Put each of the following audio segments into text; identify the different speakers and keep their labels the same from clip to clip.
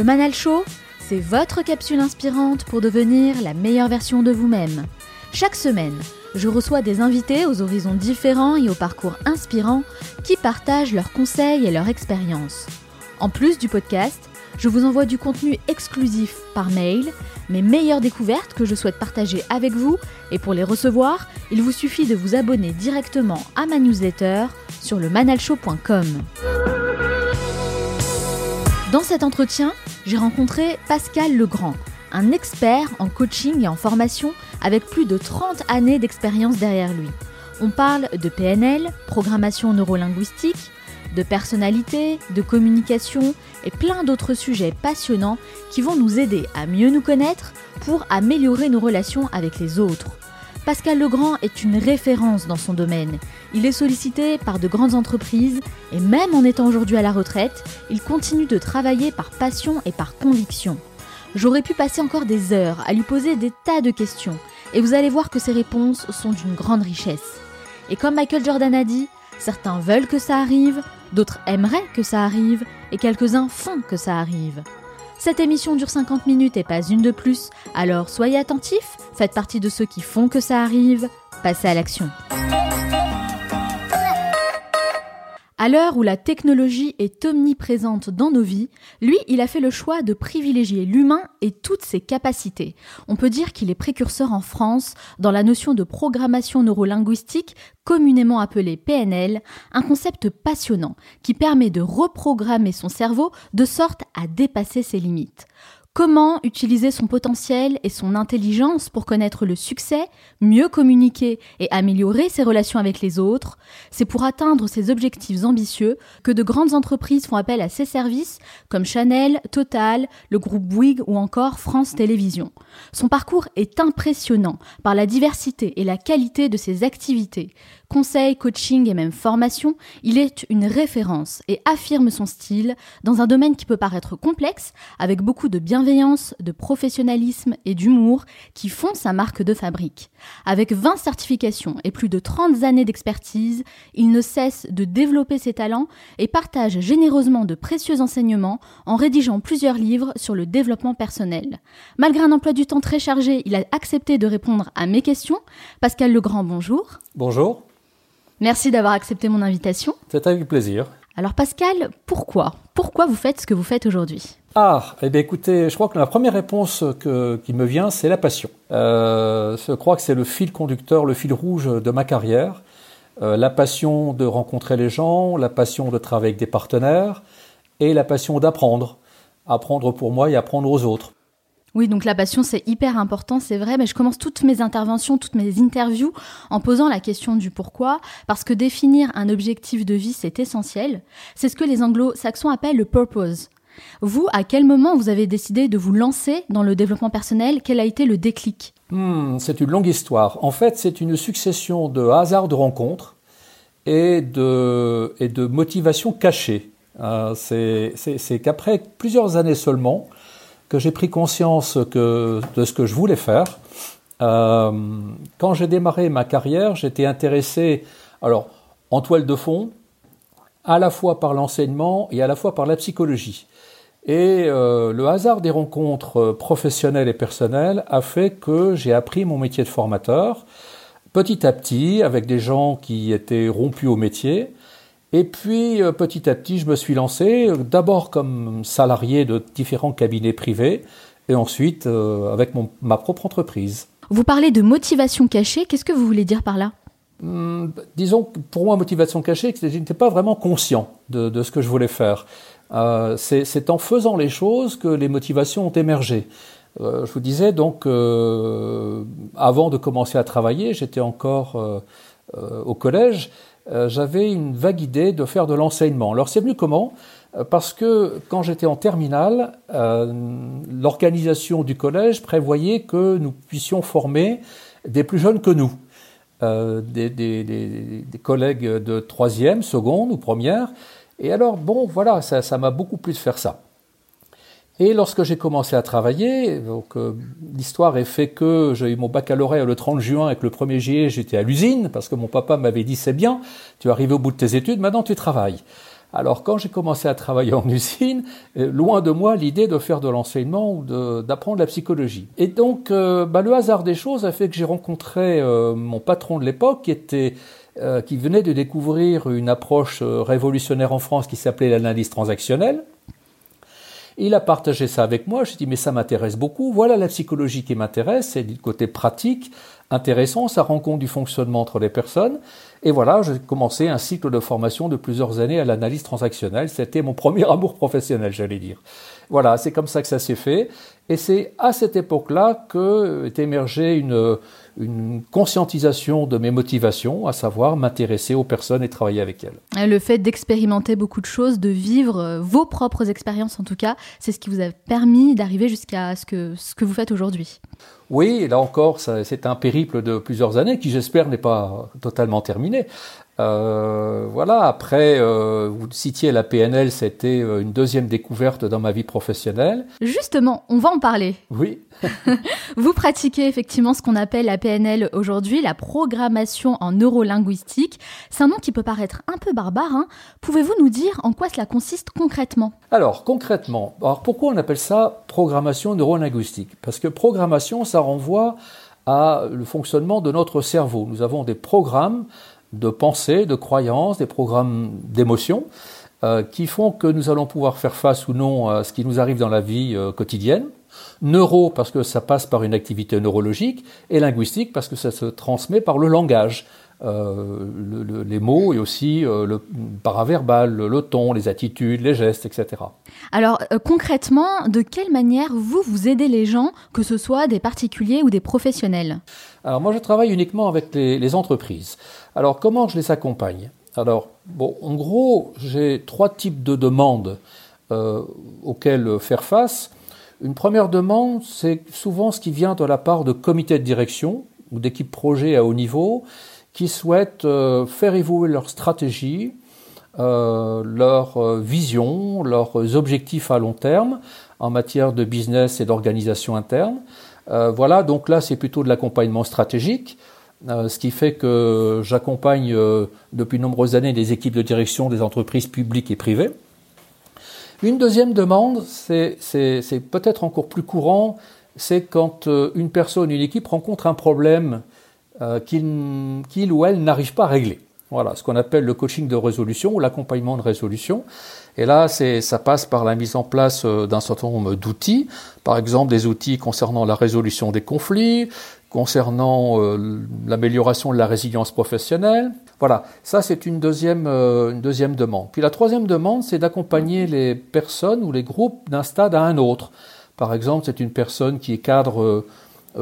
Speaker 1: Le Manal Show, c'est votre capsule inspirante pour devenir la meilleure version de vous-même. Chaque semaine, je reçois des invités aux horizons différents et aux parcours inspirants qui partagent leurs conseils et leurs expériences. En plus du podcast, je vous envoie du contenu exclusif par mail, mes meilleures découvertes que je souhaite partager avec vous, et pour les recevoir, il vous suffit de vous abonner directement à ma newsletter sur le manalshow.com. Dans cet entretien, j'ai rencontré Pascal Legrand, un expert en coaching et en formation avec plus de 30 années d'expérience derrière lui. On parle de PNL, programmation neurolinguistique, de personnalité, de communication et plein d'autres sujets passionnants qui vont nous aider à mieux nous connaître pour améliorer nos relations avec les autres. Pascal Legrand est une référence dans son domaine. Il est sollicité par de grandes entreprises et même en étant aujourd'hui à la retraite, il continue de travailler par passion et par conviction. J'aurais pu passer encore des heures à lui poser des tas de questions et vous allez voir que ses réponses sont d'une grande richesse. Et comme Michael Jordan a dit, certains veulent que ça arrive, d'autres aimeraient que ça arrive et quelques-uns font que ça arrive. Cette émission dure 50 minutes et pas une de plus, alors soyez attentifs, faites partie de ceux qui font que ça arrive, passez à l'action. À l'heure où la technologie est omniprésente dans nos vies, lui, il a fait le choix de privilégier l'humain et toutes ses capacités. On peut dire qu'il est précurseur en France dans la notion de programmation neurolinguistique, communément appelée PNL, un concept passionnant qui permet de reprogrammer son cerveau de sorte à dépasser ses limites. Comment utiliser son potentiel et son intelligence pour connaître le succès, mieux communiquer et améliorer ses relations avec les autres C'est pour atteindre ces objectifs ambitieux que de grandes entreprises font appel à ses services comme Chanel, Total, le groupe Bouygues ou encore France Télévisions. Son parcours est impressionnant par la diversité et la qualité de ses activités. Conseil, coaching et même formation, il est une référence et affirme son style dans un domaine qui peut paraître complexe avec beaucoup de bienveillance bienveillance, de professionnalisme et d'humour qui font sa marque de fabrique. Avec 20 certifications et plus de 30 années d'expertise, il ne cesse de développer ses talents et partage généreusement de précieux enseignements en rédigeant plusieurs livres sur le développement personnel. Malgré un emploi du temps très chargé, il a accepté de répondre à mes questions. Pascal Legrand, bonjour.
Speaker 2: Bonjour.
Speaker 1: Merci d'avoir accepté mon invitation.
Speaker 2: C'est avec plaisir.
Speaker 1: Alors Pascal, pourquoi? Pourquoi vous faites ce que vous faites aujourd'hui?
Speaker 2: Ah, eh bien écoutez, je crois que la première réponse qui me vient, c'est la passion. Euh, je crois que c'est le fil conducteur, le fil rouge de ma carrière. Euh, la passion de rencontrer les gens, la passion de travailler avec des partenaires et la passion d'apprendre. Apprendre pour moi et apprendre aux autres.
Speaker 1: Oui, donc la passion, c'est hyper important, c'est vrai, mais je commence toutes mes interventions, toutes mes interviews en posant la question du pourquoi, parce que définir un objectif de vie, c'est essentiel. C'est ce que les anglo-saxons appellent le purpose. Vous, à quel moment vous avez décidé de vous lancer dans le développement personnel? Quel a été le déclic?
Speaker 2: Hmm, C'est une longue histoire. En fait, c'est une succession de hasards de rencontres et de, motivations cachées. Euh, c'est qu'après plusieurs années seulement que j'ai pris conscience de ce que je voulais faire. Euh, quand j'ai démarré ma carrière, j'étais intéressé, alors, en toile de fond, à la fois par l'enseignement et à la fois par la psychologie. Et euh, le hasard des rencontres euh, professionnelles et personnelles a fait que j'ai appris mon métier de formateur petit à petit avec des gens qui étaient rompus au métier. Et puis petit à petit, je me suis lancé, d'abord comme salarié de différents cabinets privés, et ensuite avec ma propre entreprise.
Speaker 1: Vous parlez de motivation cachée, qu'est-ce que vous voulez dire par là?
Speaker 2: Hmm, Disons, pour moi, motivation cachée, je n'étais pas vraiment conscient de, ce que je voulais faire. Euh, c'est en faisant les choses que les motivations ont émergé. Euh, je vous disais donc, euh, avant de commencer à travailler, j'étais encore au collège, j'avais une vague idée de faire de l'enseignement. Alors c'est venu comment? Parce que quand j'étais en terminale, l'organisation du collège prévoyait que nous puissions former des plus jeunes que nous, des, des, collègues de troisième, seconde ou première, et alors, bon, voilà, ça m'a beaucoup plu de faire ça. Et lorsque j'ai commencé à travailler, donc euh, l'histoire est fait que j'ai eu mon baccalauréat le 30 juin et que le 1er juillet j'étais à l'usine parce que mon papa m'avait dit c'est bien, tu es arrivé au bout de tes études, maintenant tu travailles. Alors quand j'ai commencé à travailler en usine, euh, loin de moi l'idée de faire de l'enseignement ou d'apprendre la psychologie. Et donc euh, bah, le hasard des choses a fait que j'ai rencontré mon patron de l'époque qui était euh, qui venait de découvrir une approche euh, révolutionnaire en France qui s'appelait l'analyse transactionnelle. Il a partagé ça avec moi. Je dit mais ça m'intéresse beaucoup. Voilà la psychologie qui m'intéresse. C'est du côté pratique, intéressant. Ça rend compte du fonctionnement entre les personnes. Et voilà, j'ai commencé un cycle de formation de plusieurs années à l'analyse transactionnelle. C'était mon premier amour professionnel, j'allais dire. Voilà, c'est comme ça que ça s'est fait. Et c'est à cette époque-là que est émergée une, une conscientisation de mes motivations, à savoir m'intéresser aux personnes et travailler avec elles.
Speaker 1: Le fait d'expérimenter beaucoup de choses, de vivre euh, vos propres expériences en tout cas, c'est ce qui vous a permis d'arriver jusqu'à ce que, ce que vous faites aujourd'hui.
Speaker 2: Oui, là encore, c'est un périple de plusieurs années qui, j'espère, n'est pas totalement terminé. Euh, voilà, après, euh, vous citiez la PNL, c'était euh, une deuxième découverte dans ma vie professionnelle.
Speaker 1: Justement, on va en parler.
Speaker 2: Oui.
Speaker 1: vous pratiquez effectivement ce qu'on appelle la PNL aujourd'hui, la programmation en neurolinguistique. C'est un nom qui peut paraître un peu barbare. Hein. Pouvez-vous nous dire en quoi cela consiste concrètement?
Speaker 2: Alors, concrètement, alors pourquoi on appelle ça programmation neurolinguistique? Parce que programmation, ça renvoie à le fonctionnement de notre cerveau. Nous avons des programmes de pensée, de croyances, des programmes d'émotions euh, qui font que nous allons pouvoir faire face ou non à ce qui nous arrive dans la vie euh, quotidienne. Neuro parce que ça passe par une activité neurologique et linguistique parce que ça se transmet par le langage. Euh, les mots et aussi euh, le paraverbal, le, ton, les attitudes, les gestes, etc.
Speaker 1: Alors euh, concrètement, de quelle manière vous, vous aidez les gens, que ce soit des particuliers ou des professionnels?
Speaker 2: Alors moi je travaille uniquement avec les, entreprises. Alors comment je les accompagne? Alors bon, en gros j'ai trois types de demandes auxquelles faire face. Une première demande, c'est souvent ce qui vient de la part de comités de direction ou d'équipes projet à haut niveau qui souhaitent euh, faire évoluer leur stratégie, euh, leur euh, vision, leurs objectifs à long terme en matière de business et d'organisation interne. voilà, donc là c'est plutôt de l'accompagnement stratégique, ce qui fait que j'accompagne depuis de nombreuses années des équipes de direction des entreprises publiques et privées. Une deuxième demande, c'est peut-être encore plus courant, c'est quand une personne, une équipe rencontre un problème euh, qu'il ou elle n'arrive pas à régler. Voilà, ce qu'on appelle le coaching de résolution ou l'accompagnement de résolution. Et là, ça passe par la mise en place euh, d'un certain nombre d'outils, par exemple des outils concernant la résolution des conflits, concernant euh, l'amélioration de la résilience professionnelle. Voilà, ça c'est une deuxième, une deuxième demande. Puis la troisième demande, c'est d'accompagner les personnes ou les groupes d'un stade à un autre. Par exemple, c'est une personne qui est cadre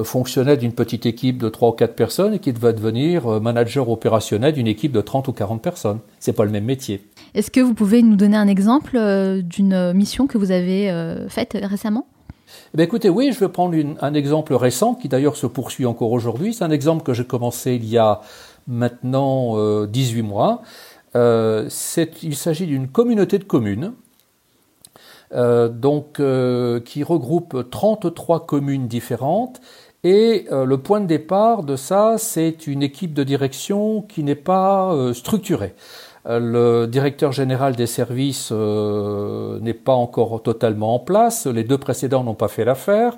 Speaker 2: fonctionnait d'une petite équipe de 3 ou 4 personnes et qui va devenir euh, manager opérationnel d'une équipe de 30 ou 40 personnes. C'est pas le même métier.
Speaker 1: Est-ce que vous pouvez nous donner un exemple euh, d'une mission que vous avez faite récemment?
Speaker 2: Eh écoutez, oui, je vais prendre un exemple récent qui d'ailleurs se poursuit encore aujourd'hui. C'est un exemple que j'ai commencé il y a maintenant 18 mois. il s'agit d'une communauté de communes euh, donc, euh, qui regroupe 33 communes différentes. Et euh, le point de départ de ça, c'est une équipe de direction qui n'est pas structurée. Le directeur général des services n'est pas encore totalement en place. Les deux précédents n'ont pas fait l'affaire.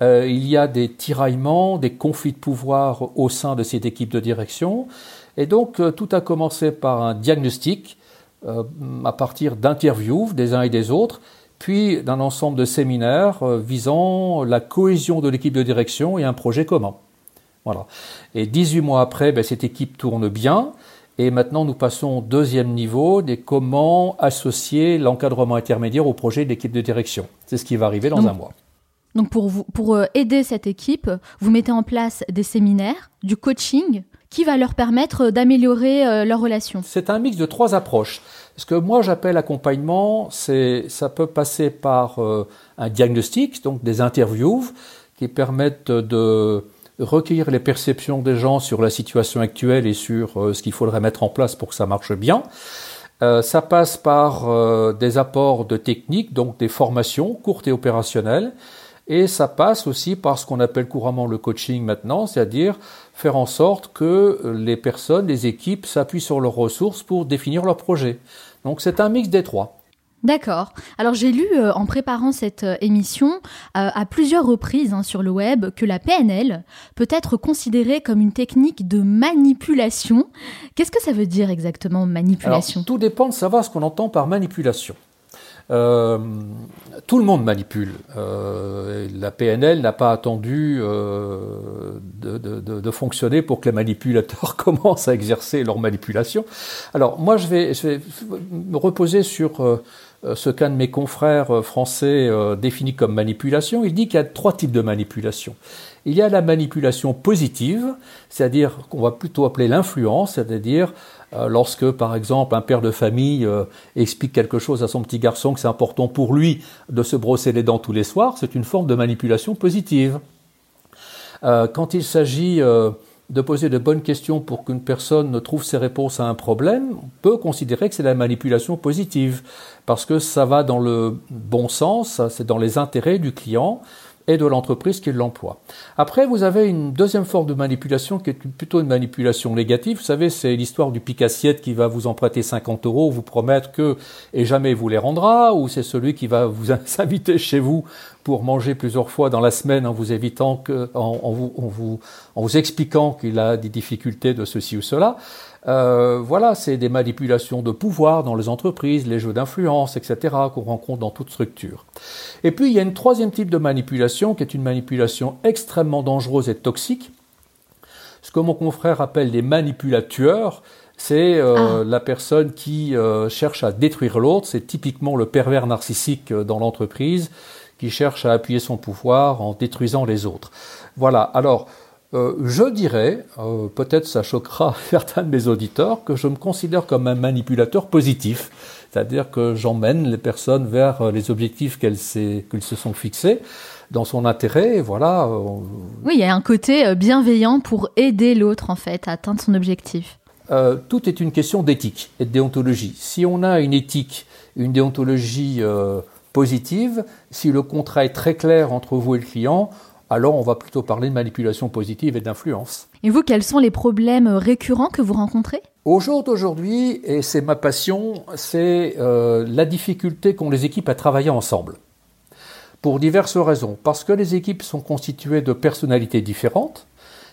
Speaker 2: il y a des tiraillements, des conflits de pouvoir au sein de cette équipe de direction. Et donc, tout a commencé par un diagnostic à partir d'interviews des uns et des autres, puis d'un ensemble de séminaires visant la cohésion de l'équipe de direction et un projet commun. Voilà. Et 18 mois après, ben, cette équipe tourne bien. Et maintenant, nous passons au deuxième niveau des comment associer l'encadrement intermédiaire au projet d'équipe de direction. C'est ce qui va arriver dans un mois.
Speaker 1: Donc pour, vous, pour euh, aider cette équipe, vous mettez en place des séminaires, du coaching, qui va leur permettre d'améliorer euh, leurs relations.
Speaker 2: C'est un mix de trois approches. Ce que moi j'appelle accompagnement, c'est ça peut passer par euh, un diagnostic, donc des interviews qui permettent de recueillir les perceptions des gens sur la situation actuelle et sur euh, ce qu'il faudrait mettre en place pour que ça marche bien. Euh, ça passe par euh, des apports de techniques, donc des formations courtes et opérationnelles, et ça passe aussi par ce qu'on appelle couramment le coaching maintenant, c'est-à-dire faire en sorte que les personnes, les équipes s'appuient sur leurs ressources pour définir leur projet. Donc c'est un mix des trois.
Speaker 1: D'accord. Alors j'ai lu euh, en préparant cette euh, émission euh, à plusieurs reprises hein, sur le web que la PNL peut être considérée comme une technique de manipulation. Qu'est-ce que ça veut dire exactement manipulation?
Speaker 2: Tout dépend de savoir ce qu'on entend par manipulation. Tout le monde manipule. la PNL n'a pas attendu de, de, fonctionner pour que les manipulateurs commencent à exercer leur manipulation. Alors moi, je vais, je vais me reposer sur euh, ce qu'un de mes confrères euh, français euh, définit comme manipulation, il dit qu'il y a trois types de manipulation. Il y a la manipulation positive, c'est-à-dire qu'on va plutôt appeler l'influence, c'est-à-dire lorsque, par exemple, un père de famille explique quelque chose à son petit garçon que c'est important pour lui de se brosser les dents tous les soirs, c'est une forme de manipulation positive. quand il s'agit de poser de bonnes questions pour qu'une personne trouve ses réponses à un problème, on peut considérer que c'est la manipulation positive, parce que ça va dans le bon sens, c'est dans les intérêts du client, et de l'entreprise qui l'emploie. Après, vous avez une deuxième forme de manipulation qui est plutôt une manipulation négative. Vous savez, c'est l'histoire du pic-assiette qui va vous emprunter 50 euros, vous promettre que et jamais vous les rendra, ou c'est celui qui va vous inviter chez vous pour manger plusieurs fois dans la semaine en vous évitant que, en, vous, en vous, en vous expliquant qu'il a des difficultés de ceci ou cela. Euh, voilà, c'est des manipulations de pouvoir dans les entreprises, les jeux d'influence, etc., qu'on rencontre dans toute structure. Et puis, il y a une troisième type de manipulation qui est une manipulation extrêmement dangereuse et toxique. Ce que mon confrère appelle les manipulateurs, c'est euh, ah. la personne qui euh, cherche à détruire l'autre. C'est typiquement le pervers narcissique dans l'entreprise qui cherche à appuyer son pouvoir en détruisant les autres. Voilà. Alors, euh, je dirais, euh, peut-être ça choquera certains de mes auditeurs, que je me considère comme un manipulateur positif, c'est-à-dire que j'emmène les personnes vers euh, les objectifs qu'elles se sont fixés dans son intérêt, voilà.
Speaker 1: Oui, il y a un côté bienveillant pour aider l'autre en fait à atteindre son objectif.
Speaker 2: tout est une question d'éthique et de déontologie. Si on a une éthique, une déontologie positive, si le contrat est très clair entre vous et le client, alors on va plutôt parler de manipulation positive et d'influence.
Speaker 1: Et vous, quels sont les problèmes récurrents que vous rencontrez?
Speaker 2: Au jour d'aujourd'hui, et c'est ma passion, c'est euh, la difficulté qu'ont les équipes à travailler ensemble. Pour diverses raisons. Parce que les équipes sont constituées de personnalités différentes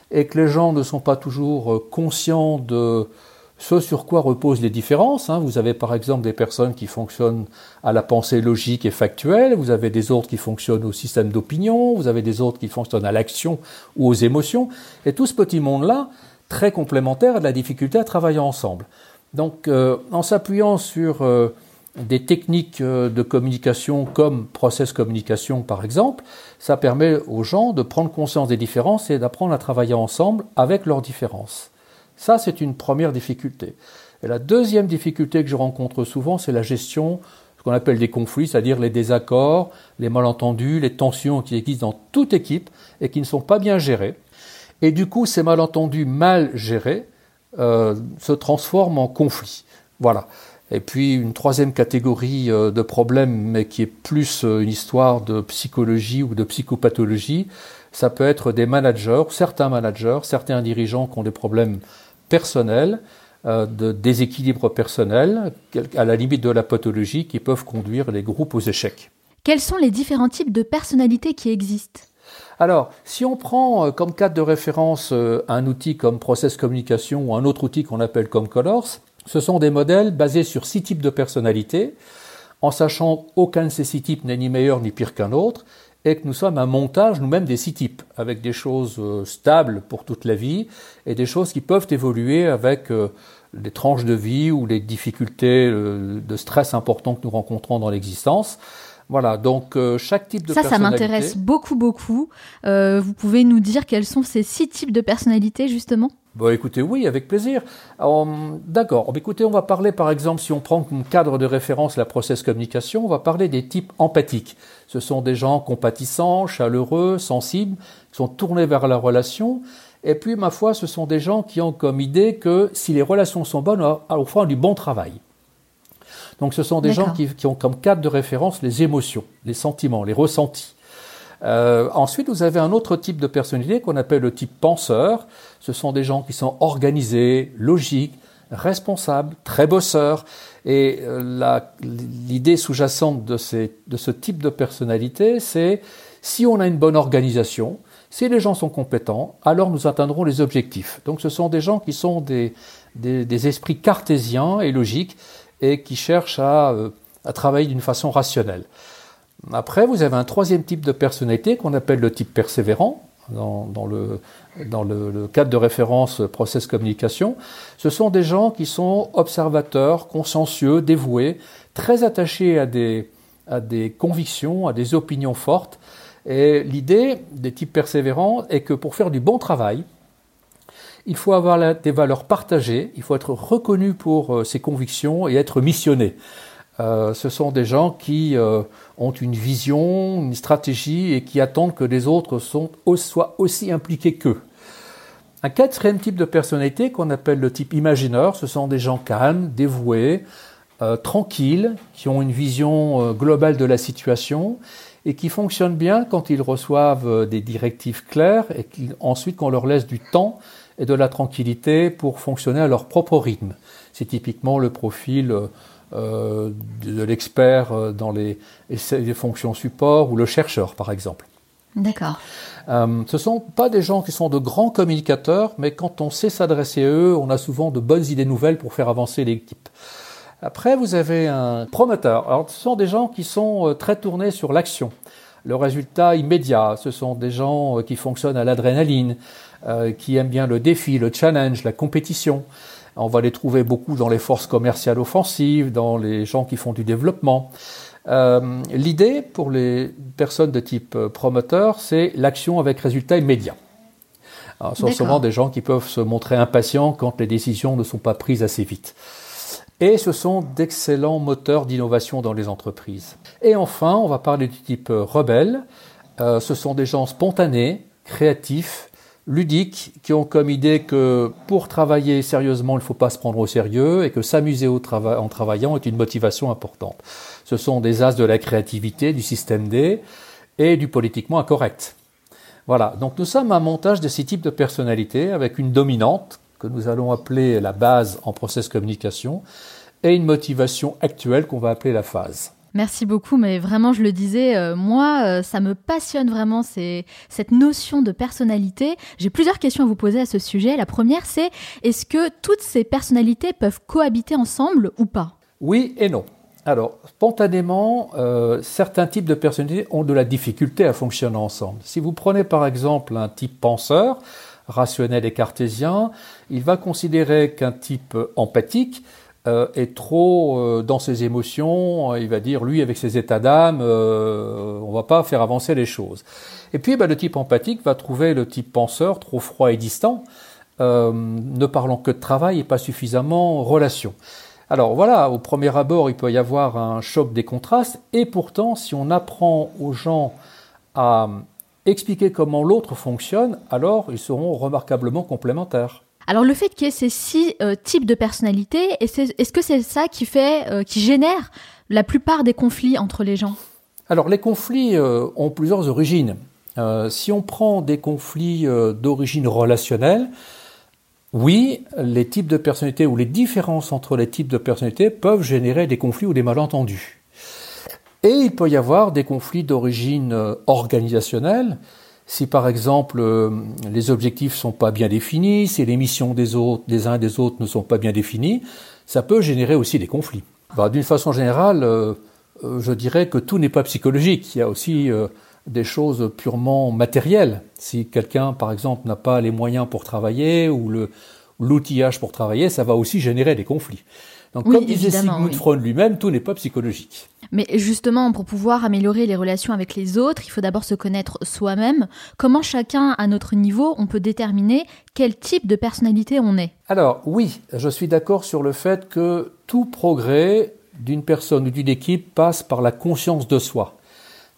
Speaker 2: et que les gens ne sont pas toujours euh, conscients de ce sur quoi reposent les différences. Hein. Vous avez par exemple des personnes qui fonctionnent à la pensée logique et factuelle, vous avez des autres qui fonctionnent au système d'opinion, vous avez des autres qui fonctionnent à l'action ou aux émotions. Et tout ce petit monde-là, très complémentaire, a de la difficulté à travailler ensemble. Donc euh, en s'appuyant sur euh, des techniques euh, de communication comme process communication par exemple, ça permet aux gens de prendre conscience des différences et d'apprendre à travailler ensemble avec leurs différences. Ça, c'est une première difficulté. Et la deuxième difficulté que je rencontre souvent, c'est la gestion, ce qu'on appelle des conflits, c'est-à-dire les désaccords, les malentendus, les tensions qui existent dans toute équipe et qui ne sont pas bien gérés. Et du coup, ces malentendus mal gérés euh, se transforment en conflits. Voilà. Et puis une troisième catégorie euh, de problèmes, mais qui est plus euh, une histoire de psychologie ou de psychopathologie, ça peut être des managers, certains managers, certains dirigeants qui ont des problèmes personnels, euh, de déséquilibre personnel, à la limite de la pathologie, qui peuvent conduire les groupes aux échecs.
Speaker 1: Quels sont les différents types de personnalités qui existent?
Speaker 2: Alors, si on prend euh, comme cadre de référence euh, un outil comme Process Communication ou un autre outil qu'on appelle comme Colors, Ce sont des modèles basés sur six types de personnalités, en sachant aucun de ces six types n'est ni meilleur ni pire qu'un autre, et que nous sommes un montage nous-mêmes des six types, avec des choses euh, stables pour toute la vie et des choses qui peuvent évoluer avec euh, les tranches de vie ou les difficultés euh, de stress importants que nous rencontrons dans l'existence. Voilà, donc chaque type de
Speaker 1: ça,
Speaker 2: personnalité.
Speaker 1: Ça, ça m'intéresse beaucoup, beaucoup. vous pouvez nous dire quels sont ces six types de personnalités, justement?
Speaker 2: Bon, écoutez, oui, avec plaisir. D'accord. Écoutez, on va parler, par exemple, si on prend comme cadre de référence la process communication, on va parler des types empathiques. Ce sont des gens compatissants, chaleureux, sensibles, qui sont tournés vers la relation. Et puis, ma foi, ce sont des gens qui ont comme idée que si les relations sont bonnes, on fera du bon travail. Donc, ce sont des gens qui, qui ont comme cadre de référence les émotions, les sentiments, les ressentis. Euh, ensuite, vous avez un autre type de personnalité qu'on appelle le type penseur. Ce sont des gens qui sont organisés, logiques, responsables, très bosseurs. Et euh, l'idée sous-jacente de, de ce type de personnalité, c'est si on a une bonne organisation, si les gens sont compétents, alors nous atteindrons les objectifs. Donc ce sont des gens qui sont des, des, des esprits cartésiens et logiques et qui cherchent à, euh, à travailler d'une façon rationnelle. Après, vous avez un troisième type de personnalité qu'on appelle le type persévérant. Dans, le, cadre de référence process communication, ce sont des gens qui sont observateurs, consciencieux, dévoués, très attachés à des, à des convictions, à des opinions fortes. Et l'idée des types persévérants est que pour faire du bon travail, il faut avoir des valeurs partagées, il faut être reconnu pour euh, ses convictions et être missionné. Euh, ce sont des gens qui euh, ont une vision, une stratégie et qui attendent que les autres soient aussi impliqués qu'eux. Un quatrième type de personnalité qu'on appelle le type imagineur, ce sont des gens calmes, dévoués, euh, tranquilles, qui ont une vision globale de la situation et qui fonctionnent bien quand ils reçoivent des directives claires et ensuite qu'on leur laisse du temps et de la tranquillité pour fonctionner à leur propre rythme. C'est typiquement le profil euh, de l'expert euh, dans les, les, fonctions support ou le chercheur, par exemple.
Speaker 1: D'accord.
Speaker 2: Euh, ce ne sont pas des gens qui sont de grands communicateurs, mais quand on sait s'adresser à eux, on a souvent de bonnes idées nouvelles pour faire avancer l'équipe. Après, vous avez un promoteur. Alors, ce sont des gens qui sont très tournés sur l'action. Le résultat immédiat, ce sont des gens qui fonctionnent à l'adrénaline, qui aiment bien le défi, le challenge, la compétition. On va les trouver beaucoup dans les forces commerciales offensives, dans les gens qui font du développement. Euh, l'idée pour les personnes de type euh, promoteur, c'est l'action avec résultat immédiat. ce sont souvent des gens qui peuvent se montrer impatients quand les décisions ne sont pas prises assez vite. Et ce sont d'excellents moteurs d'innovation dans les entreprises. Et enfin, on va parler du type euh, rebelle. ce sont des gens spontanés, créatifs, ludiques qui ont comme idée que pour travailler sérieusement, il ne faut pas se prendre au sérieux et que s'amuser en travaillant est une motivation importante. Ce sont des as de la créativité, du système D et du politiquement incorrect. Voilà, donc nous sommes un montage de ces types de personnalités avec une dominante que nous allons appeler la base en process communication et une motivation actuelle qu'on va appeler la phase.
Speaker 1: Merci beaucoup, mais vraiment, je le disais, euh, moi, euh, ça me passionne vraiment cette notion de personnalité. J'ai plusieurs questions à vous poser à ce sujet. La première, c'est est-ce que toutes ces personnalités peuvent cohabiter ensemble ou pas?
Speaker 2: Oui et non. Alors, spontanément, euh, certains types de personnalités ont de la difficulté à fonctionner ensemble. Si vous prenez par exemple un type penseur, rationnel et cartésien, il va considérer qu'un type empathique euh, est trop euh, dans ses émotions, il va dire lui avec ses états d'âme, euh, on va pas faire avancer les choses. Et puis bah, le type empathique va trouver le type penseur trop froid et distant, ne parlant que de travail et pas suffisamment relation. Alors voilà, au premier abord, il peut y avoir un choc des contrastes, et pourtant, si on apprend aux gens à expliquer comment l'autre fonctionne, alors ils seront remarquablement complémentaires.
Speaker 1: Alors le fait qu'il y ait ces six euh, types de personnalités, est-ce que c'est ça qui fait, euh, génère la plupart des conflits entre les gens?
Speaker 2: Alors les conflits euh, ont plusieurs origines. si on prend des conflits d'origine relationnelle, oui, les types de personnalités ou les différences entre les types de personnalités peuvent générer des conflits ou des malentendus. Et il peut y avoir des conflits d'origine organisationnelle, si par exemple euh, les objectifs ne sont pas bien définis, si les missions des autres, des uns et des autres ne sont pas bien définies, ça peut générer aussi des conflits. Bah, d'une façon générale, euh, euh, je dirais que tout n'est pas psychologique. Il y a aussi des choses purement matérielles. Si quelqu'un, par exemple, n'a pas les moyens pour travailler ou l'outillage pour travailler, ça va aussi générer des conflits. Donc, comme disait Sigmund Freud lui-même, tout n'est pas psychologique.
Speaker 1: Mais justement, pour pouvoir améliorer les relations avec les autres, il faut d'abord se connaître soi-même. Comment chacun, à notre niveau, on peut déterminer quel type de personnalité on est?
Speaker 2: Alors, oui, je suis d'accord sur le fait que tout progrès d'une personne ou d'une équipe passe par la conscience de soi.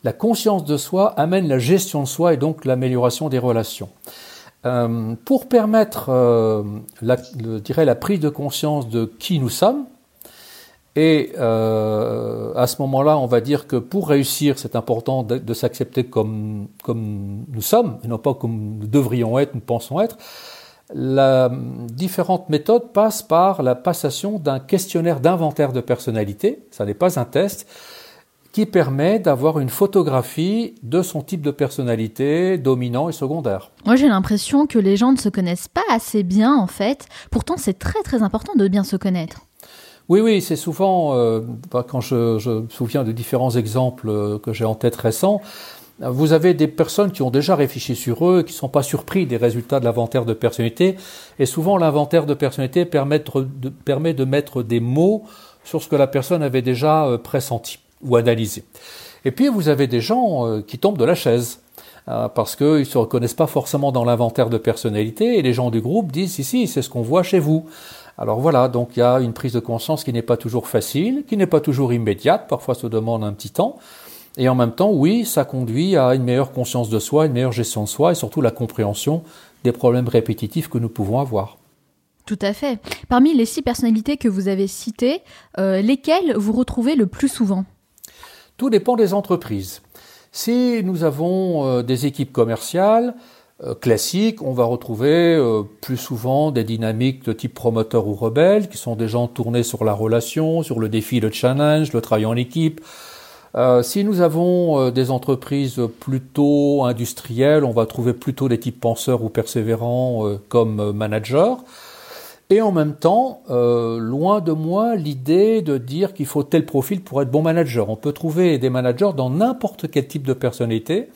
Speaker 2: La conscience de soi amène la gestion de soi et donc l'amélioration des relations. Euh, pour permettre, euh, la, prise de conscience de qui nous sommes, et euh, à ce moment-là, on va dire que pour réussir, c'est important de, s'accepter comme nous sommes, et non pas comme nous devrions être, nous pensons être. La différente méthode passe par la passation d'un questionnaire d'inventaire de personnalité, ça n'est pas un test, qui permet d'avoir une photographie de son type de personnalité dominant et secondaire.
Speaker 1: Moi j'ai l'impression que les gens ne se connaissent pas assez bien en fait, pourtant c'est très très important de bien se connaître.
Speaker 2: Oui, oui, c'est souvent, euh, bah, quand je, me souviens de différents exemples euh, que j'ai en tête récents, vous avez des personnes qui ont déjà réfléchi sur eux, qui ne sont pas surpris des résultats de l'inventaire de personnalité, et souvent l'inventaire de personnalité permet de, mettre des mots sur ce que la personne avait déjà euh, pressenti ou analysé. Et puis vous avez des gens euh, qui tombent de la chaise euh, parce qu'ils ne se reconnaissent pas forcément dans l'inventaire de personnalité et les gens du groupe disent si si c'est ce qu'on voit chez vous. Alors voilà, donc il y a une prise de conscience qui n'est pas toujours facile, qui n'est pas toujours immédiate, parfois se demande un petit temps. Et en même temps, oui, ça conduit à une meilleure conscience de soi, une meilleure gestion de soi et surtout la compréhension des problèmes répétitifs que nous pouvons avoir.
Speaker 1: Tout à fait. Parmi les six personnalités que vous avez citées, euh, lesquelles vous retrouvez le plus souvent?
Speaker 2: Tout dépend des entreprises. Si nous avons euh, des équipes commerciales euh, classiques, on va retrouver euh, plus souvent des dynamiques de type promoteur ou rebelle, qui sont des gens tournés sur la relation, sur le défi, le challenge, le travail en équipe. si nous avons des entreprises plutôt industrielles, on va trouver plutôt des types penseurs ou persévérants comme managers. Et en même temps, euh, loin de moi l'idée de dire qu'il faut tel profil pour être bon manager. On peut trouver des managers dans n'importe quel type de personnalité.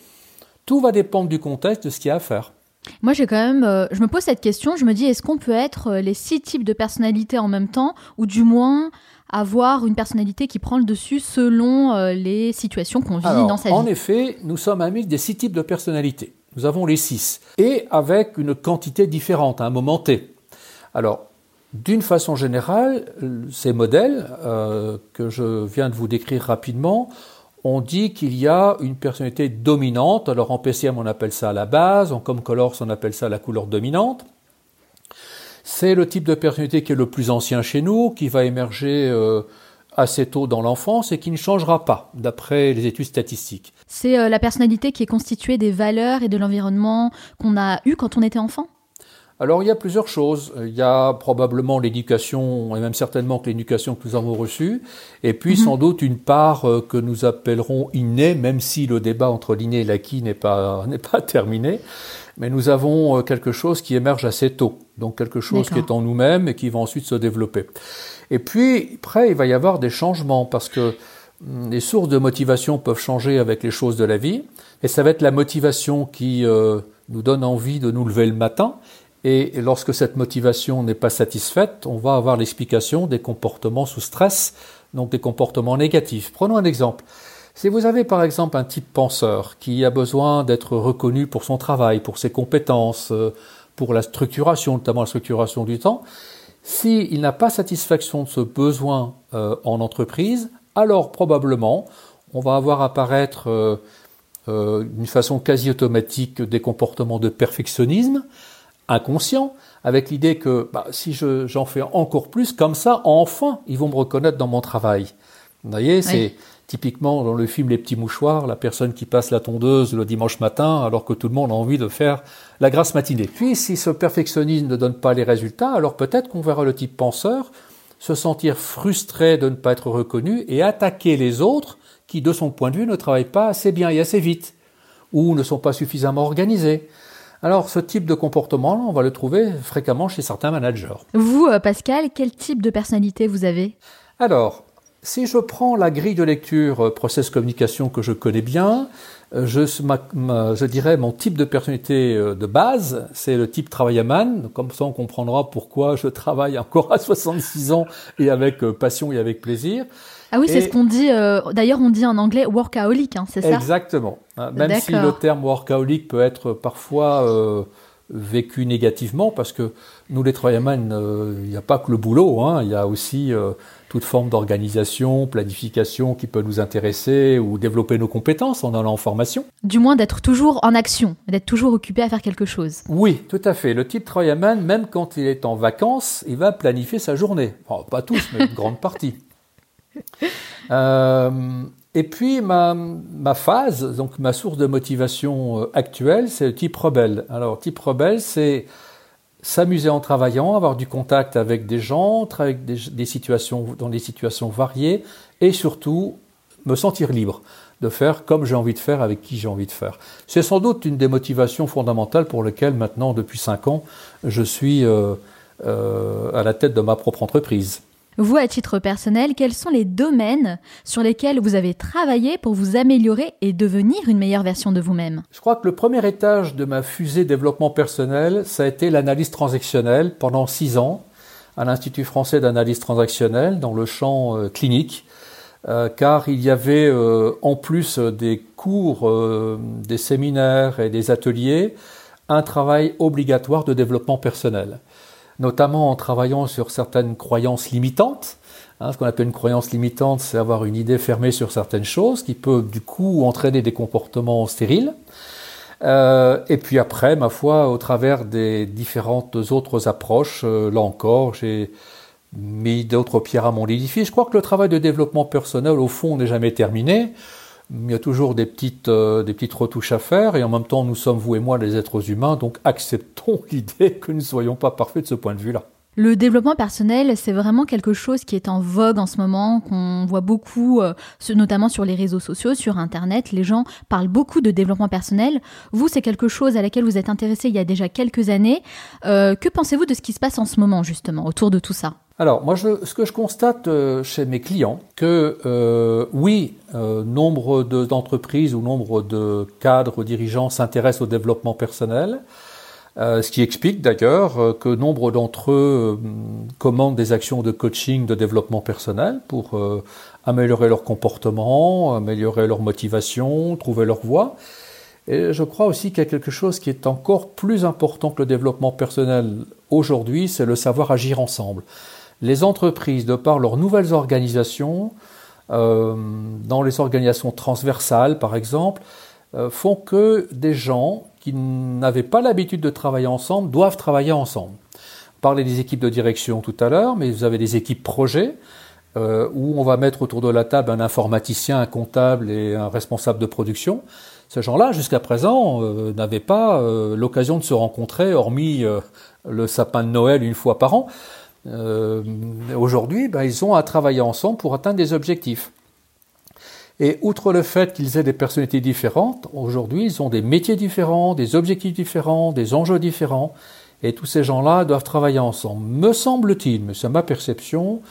Speaker 2: Tout va dépendre du contexte, de ce qu'il y a à faire.
Speaker 1: Moi, j'ai quand même, euh, je me pose cette question. Je me dis, est-ce qu'on peut être euh, les six types de personnalités en même temps, ou du moins avoir une personnalité qui prend le dessus selon les situations qu'on vit dans sa vie?
Speaker 2: En effet, nous sommes un mix des six types de personnalités. Nous avons les six, et avec une quantité différente à un moment T. Alors, d'une façon générale, ces modèles euh, que je viens de vous décrire rapidement, on dit qu'il y a une personnalité dominante. Alors en PCM, on appelle ça la base, en Comcolors, on appelle ça la couleur dominante. C'est le type de personnalité qui est le plus ancien chez nous, qui va émerger euh, assez tôt dans l'enfance et qui ne changera pas, d'après les études statistiques.
Speaker 1: C'est euh, la personnalité qui est constituée des valeurs et de l'environnement qu'on a eu quand on était enfant?
Speaker 2: Alors il y a plusieurs choses. Il y a probablement l'éducation, et même certainement que l'éducation que nous avons reçue, et puis mhm. sans doute une part euh, que nous appellerons innée, même si le débat entre l'inné et l'acquis n'est pas, n'est pas terminé. Mais nous avons euh, quelque chose qui émerge assez tôt, donc quelque chose qui est en nous-mêmes et qui va ensuite se développer. Et puis, après, il va y avoir des changements, parce que hum, les sources de motivation peuvent changer avec les choses de la vie, et ça va être la motivation qui euh, nous donne envie de nous lever le matin, et lorsque cette motivation n'est pas satisfaite, on va avoir l'explication des comportements sous stress, donc des comportements négatifs. Prenons un exemple. Si vous avez par exemple un type penseur qui a besoin d'être reconnu pour son travail, pour ses compétences, euh, pour la structuration, notamment la structuration du temps, s'il n'a pas satisfaction de ce besoin euh, en entreprise, alors probablement on va avoir apparaître euh, d'une façon quasi automatique des comportements de perfectionnisme, inconscient, avec l'idée que bah, si j'en fais encore plus, comme ça, enfin, ils vont me reconnaître dans mon travail. Vous voyez, c'est typiquement dans le film Les Petits Mouchoirs, la personne qui passe la tondeuse le dimanche matin alors que tout le monde a envie de faire la grasse matinée. Puis si ce perfectionnisme ne donne pas les résultats, alors peut-être qu'on verra le type penseur se sentir frustré de ne pas être reconnu et attaquer les autres qui, de son point de vue, ne travaillent pas assez bien et assez vite, ou ne sont pas suffisamment organisés. Alors ce type de comportement, on va le trouver fréquemment chez certains managers.
Speaker 1: Vous, euh, Pascal, quel type de personnalité vous avez?
Speaker 2: Alors, si je prends la grille de lecture euh, process communication que je connais bien, euh, je, dirais mon type de personnalité de base, c'est le type travaillaman. Comme ça, on comprendra pourquoi je travaille encore à 66 ans et avec passion et avec plaisir.
Speaker 1: Ah oui, c'est ce qu'on dit. Euh, d'ailleurs, on dit en anglais workaholic, hein, c'est ça
Speaker 2: Exactement. Hein, même si le terme workaholic peut être parfois euh, vécu négativement, parce que nous, les travaillamans, euh, il n'y a pas que le boulot, hein, il y a aussi toute forme d'organisation, planification qui peut nous intéresser ou développer nos compétences en allant en formation.
Speaker 1: Du moins d'être toujours en action, d'être toujours occupé à faire quelque chose.
Speaker 2: Oui, tout à fait. Le type travaillamane, même quand il est en vacances, il va planifier sa journée. pas tous, mais une grande partie. Euh, et puis ma, phase, donc ma source de motivation euh, actuelle, c'est le type rebelle. Alors type rebelle, c'est s'amuser en travaillant, avoir du contact avec des gens, avec des, situations, dans des situations variées, et surtout me sentir libre de faire comme j'ai envie de faire, avec qui j'ai envie de faire. C'est sans doute une des motivations fondamentales pour lesquelles maintenant, depuis cinq ans, je suis euh, à la tête de ma propre entreprise.
Speaker 1: Vous, à titre personnel, quels sont les domaines sur lesquels vous avez travaillé pour vous améliorer et devenir une meilleure version de vous-même?
Speaker 2: Je crois que le premier étage de ma fusée développement personnel, ça a été l'analyse transactionnelle pendant six ans à l'Institut français d'analyse transactionnelle dans le champ euh, clinique. Euh, car il y avait euh, en plus des cours, des séminaires et des ateliers, un travail obligatoire de développement personnel notamment en travaillant sur certaines croyances limitantes. Hein, ce qu'on appelle une croyance limitante, c'est avoir une idée fermée sur certaines choses, qui peut du coup entraîner des comportements stériles. Euh, et puis après, ma foi, au travers des différentes autres approches, euh, là encore, j'ai mis d'autres pierres à mon édifice. Je crois que le travail de développement personnel, au fond, n'est jamais terminé il y a toujours des petites, euh, des petites retouches à faire, et en même temps, nous sommes, vous et moi, des êtres humains, donc acceptons l'idée que nous ne soyons pas parfaits de ce point de vue-là.
Speaker 1: Le développement personnel, c'est vraiment quelque chose qui est en vogue en ce moment, qu'on voit beaucoup, euh, notamment sur les réseaux sociaux, sur Internet. Les gens parlent beaucoup de développement personnel. Vous, c'est quelque chose à laquelle vous êtes intéressé il y a déjà quelques années. Euh, que pensez-vous de ce qui se passe en ce moment, justement, autour de tout ça?
Speaker 2: Alors, moi, ce que je constate euh, chez mes clients, que euh, oui, euh, nombre d'entreprises ou nombre de cadres dirigeants s'intéressent au développement personnel, ce qui explique d'ailleurs que nombre d'entre eux commandent des actions de coaching de développement personnel pour améliorer leur comportement, améliorer leur motivation, trouver leur voie. Et je crois aussi qu'il y a quelque chose qui est encore plus important que le développement personnel aujourd'hui, c'est le savoir agir ensemble les entreprises, de par leurs nouvelles organisations, euh, dans les organisations transversales par exemple, euh, font que des gens qui n'avaient pas l'habitude de travailler ensemble doivent travailler ensemble. On parlait des équipes de direction tout à l'heure, mais vous avez des équipes projets euh, où on va mettre autour de la table un informaticien, un comptable et un responsable de production. Ces gens-là, jusqu'à présent, n'avaient pas l'occasion de se rencontrer, hormis le sapin de Noël une fois par an. Euh, aujourd'hui, ben, ils ont à travailler ensemble pour atteindre des objectifs. Et outre le fait qu'ils aient des personnalités différentes, aujourd'hui, ils ont des métiers différents, des objectifs différents, des enjeux différents, et tous ces gens-là doivent travailler ensemble. Me semble-t-il, mais c'est ma perception,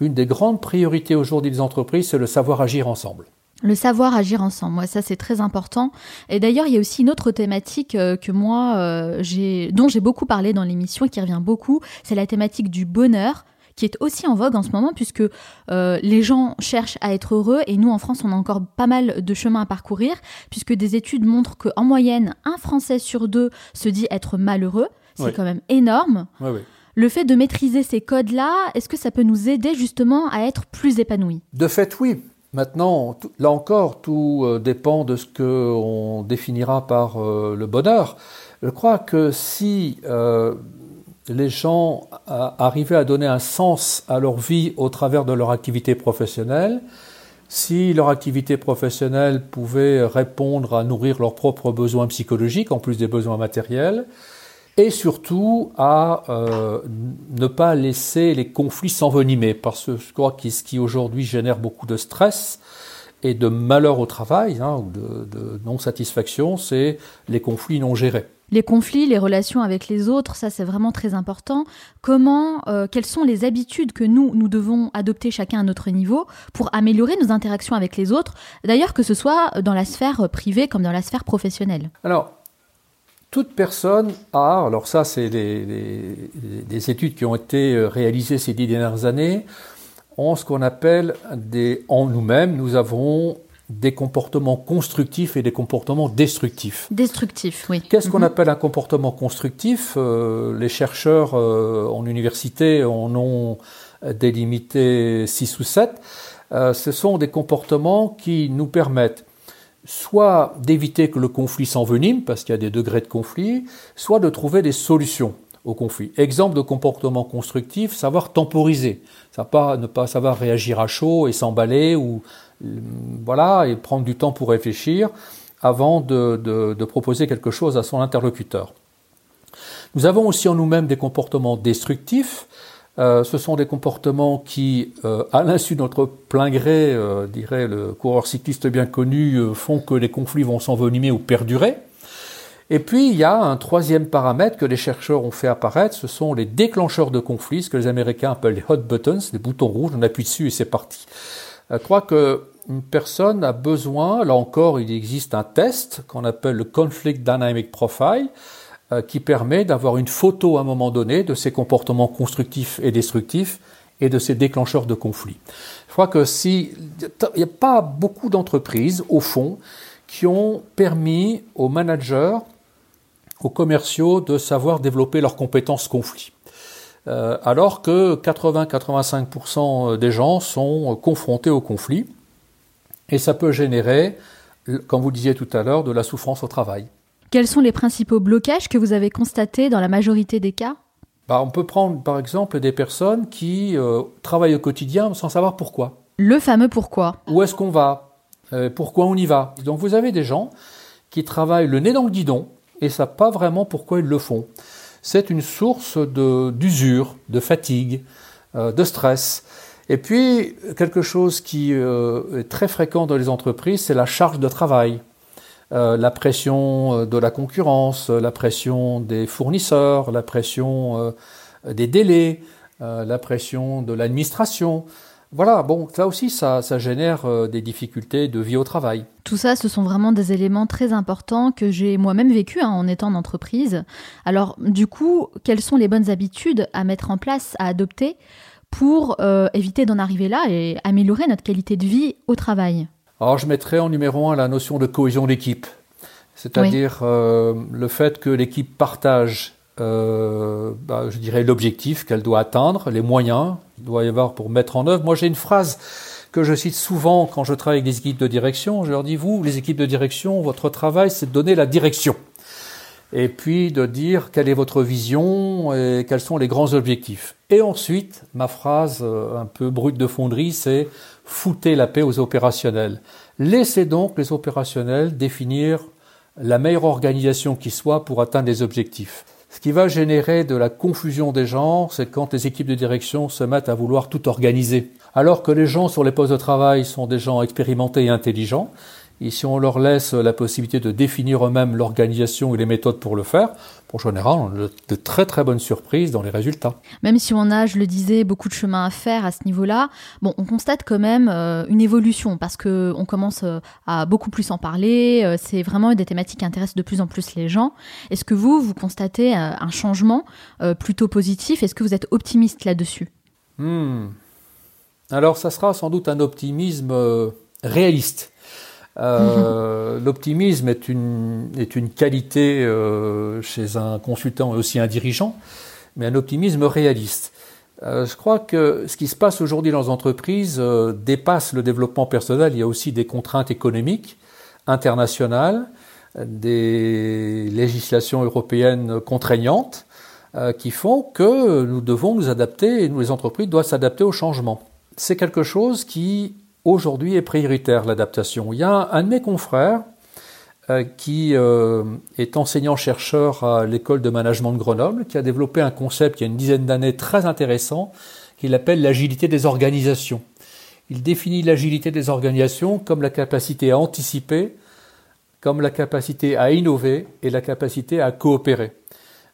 Speaker 2: une des grandes priorités aujourd'hui des entreprises, c'est le savoir agir ensemble.
Speaker 1: Le savoir agir ensemble, moi ça c'est très important. Et d'ailleurs il y a aussi une autre thématique euh, que moi euh, j'ai, dont j'ai beaucoup parlé dans l'émission et qui revient beaucoup, c'est la thématique du bonheur qui est aussi en vogue en ce moment puisque euh, les gens cherchent à être heureux et nous en France on a encore pas mal de chemin à parcourir puisque des études montrent qu'en moyenne un Français sur deux se dit être malheureux. C'est quand même énorme. Le fait de maîtriser ces codes-là, est-ce que ça peut nous aider justement à être plus épanouis?
Speaker 2: De fait, oui. Maintenant, là encore, tout euh, dépend de ce qu'on définira par euh, le bonheur. Je crois que si euh, les gens arrivaient à donner un sens à leur vie au travers de leur activité professionnelle, si leur activité professionnelle pouvait répondre à nourrir leurs propres besoins psychologiques en plus des besoins matériels, et surtout à euh, ne pas laisser les conflits s'envenimer, parce que je crois que ce qui aujourd'hui génère beaucoup de stress et de malheur au travail, hein, ou de, de non-satisfaction, c'est les conflits non gérés.
Speaker 1: Les conflits, les relations avec les autres, ça c'est vraiment très important. Comment, euh, quelles sont les habitudes que nous, nous devons adopter chacun à notre niveau pour améliorer nos interactions avec les autres, d'ailleurs que ce soit dans la sphère privée comme dans la sphère professionnelle?
Speaker 2: Alors, toute personne a, alors ça c'est des, études qui ont été euh, réalisées ces dix dernières années, ont ce qu'on appelle des, en nous-mêmes, nous avons des comportements constructifs et des comportements destructifs.
Speaker 1: Destructifs, oui.
Speaker 2: Qu'est-ce qu'on mhm. appelle un comportement constructif euh, Les chercheurs euh, en université en ont délimité 6 ou 7. Euh, ce sont des comportements qui nous permettent soit d'éviter que le conflit s'envenime, parce qu'il y a des degrés de conflit, soit de trouver des solutions au conflit. Exemple de comportement constructif, savoir temporiser, ne pas savoir réagir à chaud et s'emballer ou voilà, et prendre du temps pour réfléchir avant de, proposer quelque chose à son interlocuteur. Nous avons aussi en nous-mêmes des comportements destructifs. Euh, ce sont des comportements qui, euh, à l'insu de notre plein gré, euh, dirait le coureur cycliste bien connu, font que les conflits vont s'envenimer ou perdurer. Et puis, il y a un troisième paramètre que les chercheurs ont fait apparaître, ce sont les déclencheurs de conflits, ce que les Américains appellent les hot buttons, les boutons rouges, on appuie dessus et c'est parti. Je crois que une personne a besoin, là encore, il existe un test qu'on appelle le Conflict Dynamic Profile, euh, qui permet d'avoir une photo à un moment donné de ses comportements constructifs et destructifs et de ses déclencheurs de conflits. Je crois que si il n'y a pas beaucoup d'entreprises, au fond, qui ont permis aux managers, aux commerciaux de savoir développer leurs compétences conflits. Euh, alors que 80-85% des gens sont confrontés au conflit. Et ça peut générer, comme vous disiez tout à l'heure, de la souffrance au travail.
Speaker 1: Quels sont les principaux blocages que vous avez constatés dans la majorité des cas?
Speaker 2: Bah, On peut prendre par exemple des personnes qui euh, travaillent au quotidien sans savoir pourquoi.
Speaker 1: Le fameux pourquoi.
Speaker 2: Où est-ce qu'on va? Euh, Pourquoi on y va? Donc vous avez des gens qui travaillent le nez dans le guidon et ne savent pas vraiment pourquoi ils le font. C'est une source d'usure, de, fatigue, euh, de stress. Et puis, quelque chose qui est très fréquent dans les entreprises, c'est la charge de travail. Euh, la pression euh, de la concurrence, la pression des fournisseurs, la pression des délais, la pression de l'administration. Voilà, bon, là aussi, ça, génère des difficultés de vie au travail.
Speaker 1: Tout ça, ce sont vraiment des éléments très importants que j'ai moi-même vécu hein, en étant en entreprise. Alors, du coup, quelles sont les bonnes habitudes à mettre en place, à adopter pour euh, éviter d'en arriver là et améliorer notre qualité de vie au travail?
Speaker 2: Alors je mettrais en numéro un la notion de cohésion d'équipe, c'est-à-dire euh, le fait que l'équipe partage, euh, bah, je dirais, l'objectif qu'elle doit atteindre, les moyens qu'il doit y avoir pour mettre en œuvre. Moi j'ai une phrase que je cite souvent quand je travaille avec des équipes de direction, je leur dis, vous, les équipes de direction, votre travail c'est de donner la direction et puis de dire quelle est votre vision et quels sont les grands objectifs. Et ensuite, ma phrase euh, un peu brute de fonderie, c'est foutez la paix aux opérationnels. Laissez donc les opérationnels définir la meilleure organisation qui soit pour atteindre les objectifs. Ce qui va générer de la confusion des gens, c'est quand les équipes de direction se mettent à vouloir tout organiser. Alors que les gens sur les postes de travail sont des gens expérimentés et intelligents, et si on leur laisse la possibilité de définir eux-mêmes l'organisation et les méthodes pour le faire, en général, on a de très très bonnes surprises dans les résultats.
Speaker 1: Même si on a, je le disais, beaucoup de chemin à faire à ce niveau-là, bon, on constate quand même euh, une évolution parce que on commence euh, à beaucoup plus en parler. Euh, c'est vraiment des thématiques qui intéressent de plus en plus les gens. Est-ce que vous, vous constatez un changement plutôt positif? Est-ce que vous êtes optimiste là-dessus?
Speaker 2: Hmm. Alors, ça sera sans doute un optimisme réaliste. Euh, l'optimisme est une, est une qualité euh, chez un consultant et aussi un dirigeant, mais un optimisme réaliste. Euh, je crois que ce qui se passe aujourd'hui dans les entreprises dépasse le développement personnel. Il y a aussi des contraintes économiques internationales, des législations européennes contraignantes qui font que nous devons nous adapter et nous, les entreprises doivent s'adapter au changement. C'est quelque chose qui aujourd'hui est prioritaire, l'adaptation. Il y a un de mes confrères euh, qui euh, est enseignant-chercheur à l'école de management de Grenoble, qui a développé un concept il y a une dizaine d'années très intéressant, qu'il appelle l'agilité des organisations. Il définit l'agilité des organisations comme la capacité à anticiper comme la capacité à innover et la capacité à coopérer.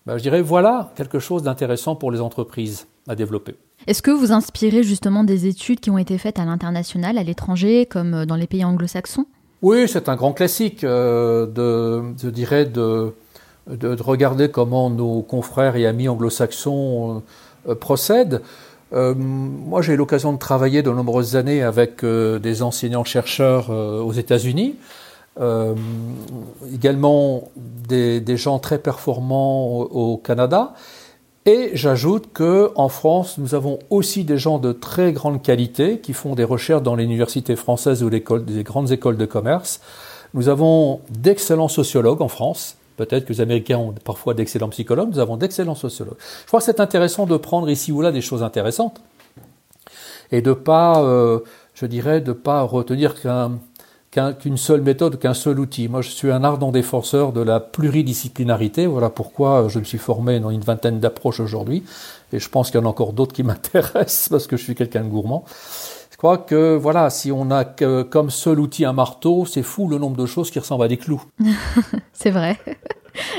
Speaker 2: Ben, je dirais voilà quelque chose d'intéressant pour les entreprises à développer.
Speaker 1: Est-ce que vous inspirez justement des études qui ont été faites à l'international, à l'étranger, comme dans les pays anglo-saxons?
Speaker 2: Oui, c'est un grand classique, euh, de, je dirais, de, de, regarder comment nos confrères et amis anglo-saxons euh, procèdent. Euh, moi, j'ai eu l'occasion de travailler de nombreuses années avec des enseignants-chercheurs aux États-Unis. Euh, également des, gens très performants au, Canada. Et j'ajoute que en France, nous avons aussi des gens de très grande qualité qui font des recherches dans les universités françaises ou des grandes écoles de commerce. Nous avons d'excellents sociologues en France. Peut-être que les Américains ont parfois d'excellents psychologues. Nous avons d'excellents sociologues. Je crois que c'est intéressant de prendre ici ou là des choses intéressantes et de pas, euh, je dirais, de pas retenir qu'un qu'une seule méthode, qu'un seul outil. Moi, je suis un ardent défenseur de la pluridisciplinarité. Voilà pourquoi je me suis formé dans une vingtaine d'approches aujourd'hui. Et je pense qu'il y en a encore d'autres qui m'intéressent parce que je suis quelqu'un de gourmand. Je crois que, voilà, si on a comme seul outil un marteau, c'est fou le nombre de choses qui ressemblent à des clous.
Speaker 1: c'est vrai.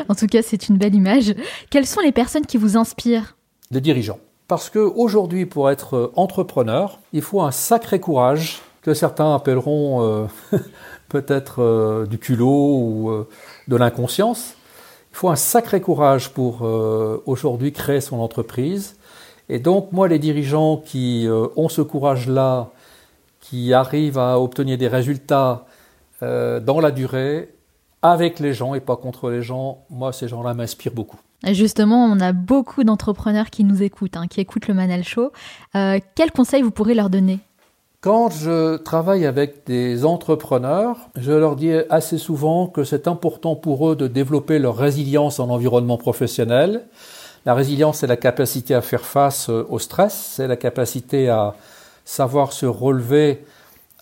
Speaker 1: En tout cas, c'est une belle image. Quelles sont les personnes qui vous inspirent?
Speaker 2: Les dirigeants. Parce qu'aujourd'hui, pour être entrepreneur, il faut un sacré courage que certains appelleront euh, peut-être euh, du culot ou euh, de l'inconscience. Il faut un sacré courage pour aujourd'hui créer son entreprise. Et donc, moi, les dirigeants qui ont ce courage-là, qui arrivent à obtenir des résultats dans la durée, avec les gens et pas contre les gens, moi, ces gens-là m'inspirent beaucoup.
Speaker 1: Justement, on a beaucoup d'entrepreneurs qui nous écoutent, hein, qui écoutent le Manal Show. quels conseils vous pourrez leur donner?
Speaker 2: Quand je travaille avec des entrepreneurs, je leur dis assez souvent que c'est important pour eux de développer leur résilience en environnement professionnel. La résilience, c'est la capacité à faire face au stress, c'est la capacité à savoir se relever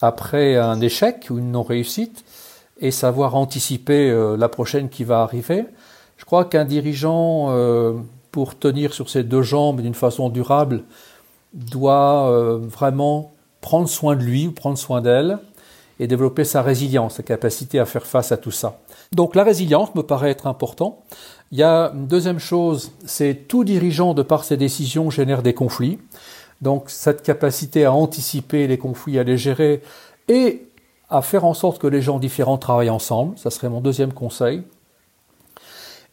Speaker 2: après un échec ou une non-réussite et savoir anticiper euh, la prochaine qui va arriver. Je crois qu'un dirigeant, euh, pour tenir sur ses deux jambes d'une façon durable, doit euh, vraiment prendre soin de lui ou prendre soin d'elle et développer sa résilience, sa capacité à faire face à tout ça. Donc la résilience me paraît être important. Il y a une deuxième chose, c'est tout dirigeant de par ses décisions génère des conflits. Donc cette capacité à anticiper les conflits, à les gérer et à faire en sorte que les gens différents travaillent ensemble, ça serait mon deuxième conseil.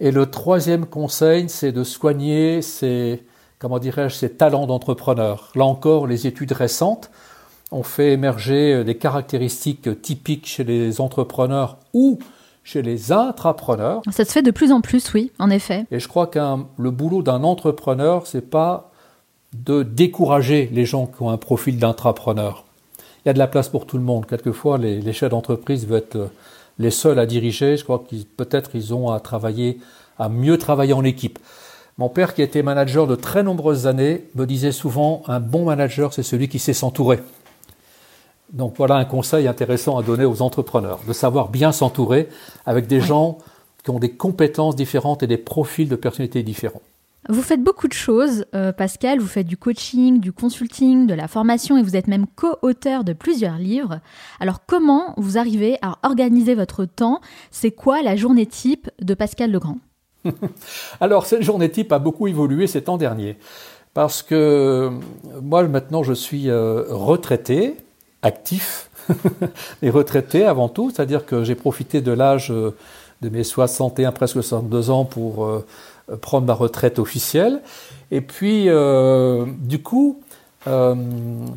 Speaker 2: Et le troisième conseil, c'est de soigner ses, comment dirais-je, ses talents d'entrepreneur. Là encore, les études récentes on fait émerger euh, des caractéristiques typiques chez les entrepreneurs ou chez les intrapreneurs.
Speaker 1: Ça se fait de plus en plus, oui, en effet.
Speaker 2: Et je crois que le boulot d'un entrepreneur, c'est pas de décourager les gens qui ont un profil d'intrapreneur. Il y a de la place pour tout le monde. Quelquefois, les, chefs d'entreprise veulent être euh, les seuls à diriger. Je crois qu'ils peut-être ils ont à travailler, à mieux travailler en équipe. Mon père, qui était manager de très nombreuses années, me disait souvent un bon manager, c'est celui qui sait s'entourer. Donc voilà un conseil intéressant à donner aux entrepreneurs, de savoir bien s'entourer avec des gens qui ont des compétences différentes et des profils de personnalité différents.
Speaker 1: Vous faites beaucoup de choses, euh, Pascal. Vous faites du coaching, du consulting, de la formation et vous êtes même co-auteur de plusieurs livres. Alors comment vous arrivez à organiser votre temps? C'est quoi la journée type de Pascal Legrand?
Speaker 2: Alors cette journée type a beaucoup évolué ces temps derniers. Parce que euh, moi maintenant je suis euh, retraité, actif et retraité avant tout, c'est-à-dire que j'ai profité de l'âge euh, de mes 61, presque 62 ans pour euh, prendre ma retraite officielle. Et puis, euh, du coup,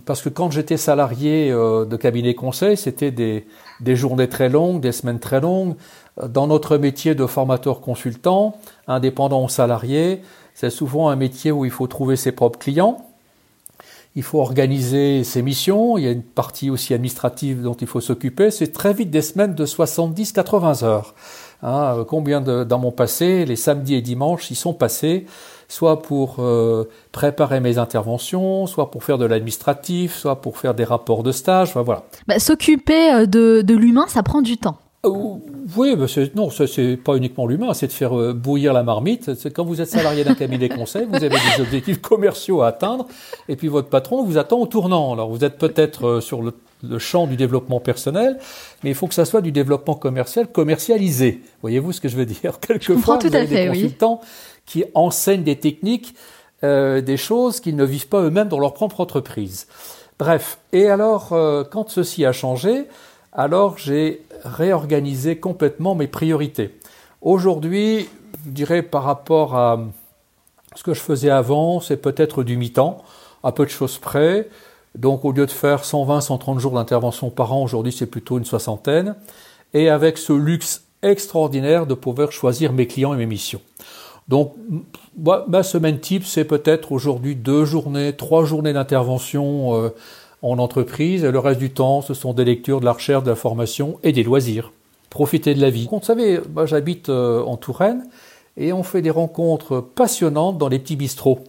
Speaker 2: parce que quand j'étais salarié de cabinet conseil, c'était des, des, journées très longues, des semaines très longues. Dans notre métier de formateur consultant, indépendant ou salarié, c'est souvent un métier où il faut trouver ses propres clients il faut organiser ses missions, il y a une partie aussi administrative dont il faut s'occuper, c'est très vite des semaines de 70-80 heures. Hein, combien de, dans mon passé, les samedis et dimanches, ils sont passés soit pour euh, préparer mes interventions, soit pour faire de l'administratif, soit pour faire des rapports de stage, voilà.
Speaker 1: Bah, s'occuper euh, de, de l'humain, ça prend du temps.
Speaker 2: Euh, oui, mais non, ce n'est pas uniquement l'humain, c'est de faire euh, bouillir la marmite. Quand vous êtes salarié d'un cabinet conseil, vous avez des objectifs commerciaux à atteindre, et puis votre patron vous attend au tournant. Alors vous êtes peut-être euh, sur le le champ du développement personnel, mais il faut que ça soit du développement commercial commercialisé. Voyez-vous ce que je veux dire?
Speaker 1: Quelquefois, vous avez des
Speaker 2: consultants qui enseignent des techniques, euh, des choses qu'ils ne vivent pas eux-mêmes dans leur propre entreprise. Bref, et alors, euh, quand ceci a changé, alors j'ai réorganisé complètement mes priorités. Aujourd'hui, je dirais par rapport à ce que je faisais avant, c'est peut-être du mi-temps, à peu de choses près. Donc au lieu de faire 120, 130 jours d'intervention par an, aujourd'hui c'est plutôt une soixantaine. Et avec ce luxe extraordinaire de pouvoir choisir mes clients et mes missions. Donc ma semaine type, c'est peut-être aujourd'hui deux journées, trois journées d'intervention euh, en entreprise. Et le reste du temps, ce sont des lectures, de la recherche, de la formation et des loisirs. Profiter de la vie. Vous savez, moi j'habite euh, en Touraine et on fait des rencontres passionnantes dans les petits bistrots.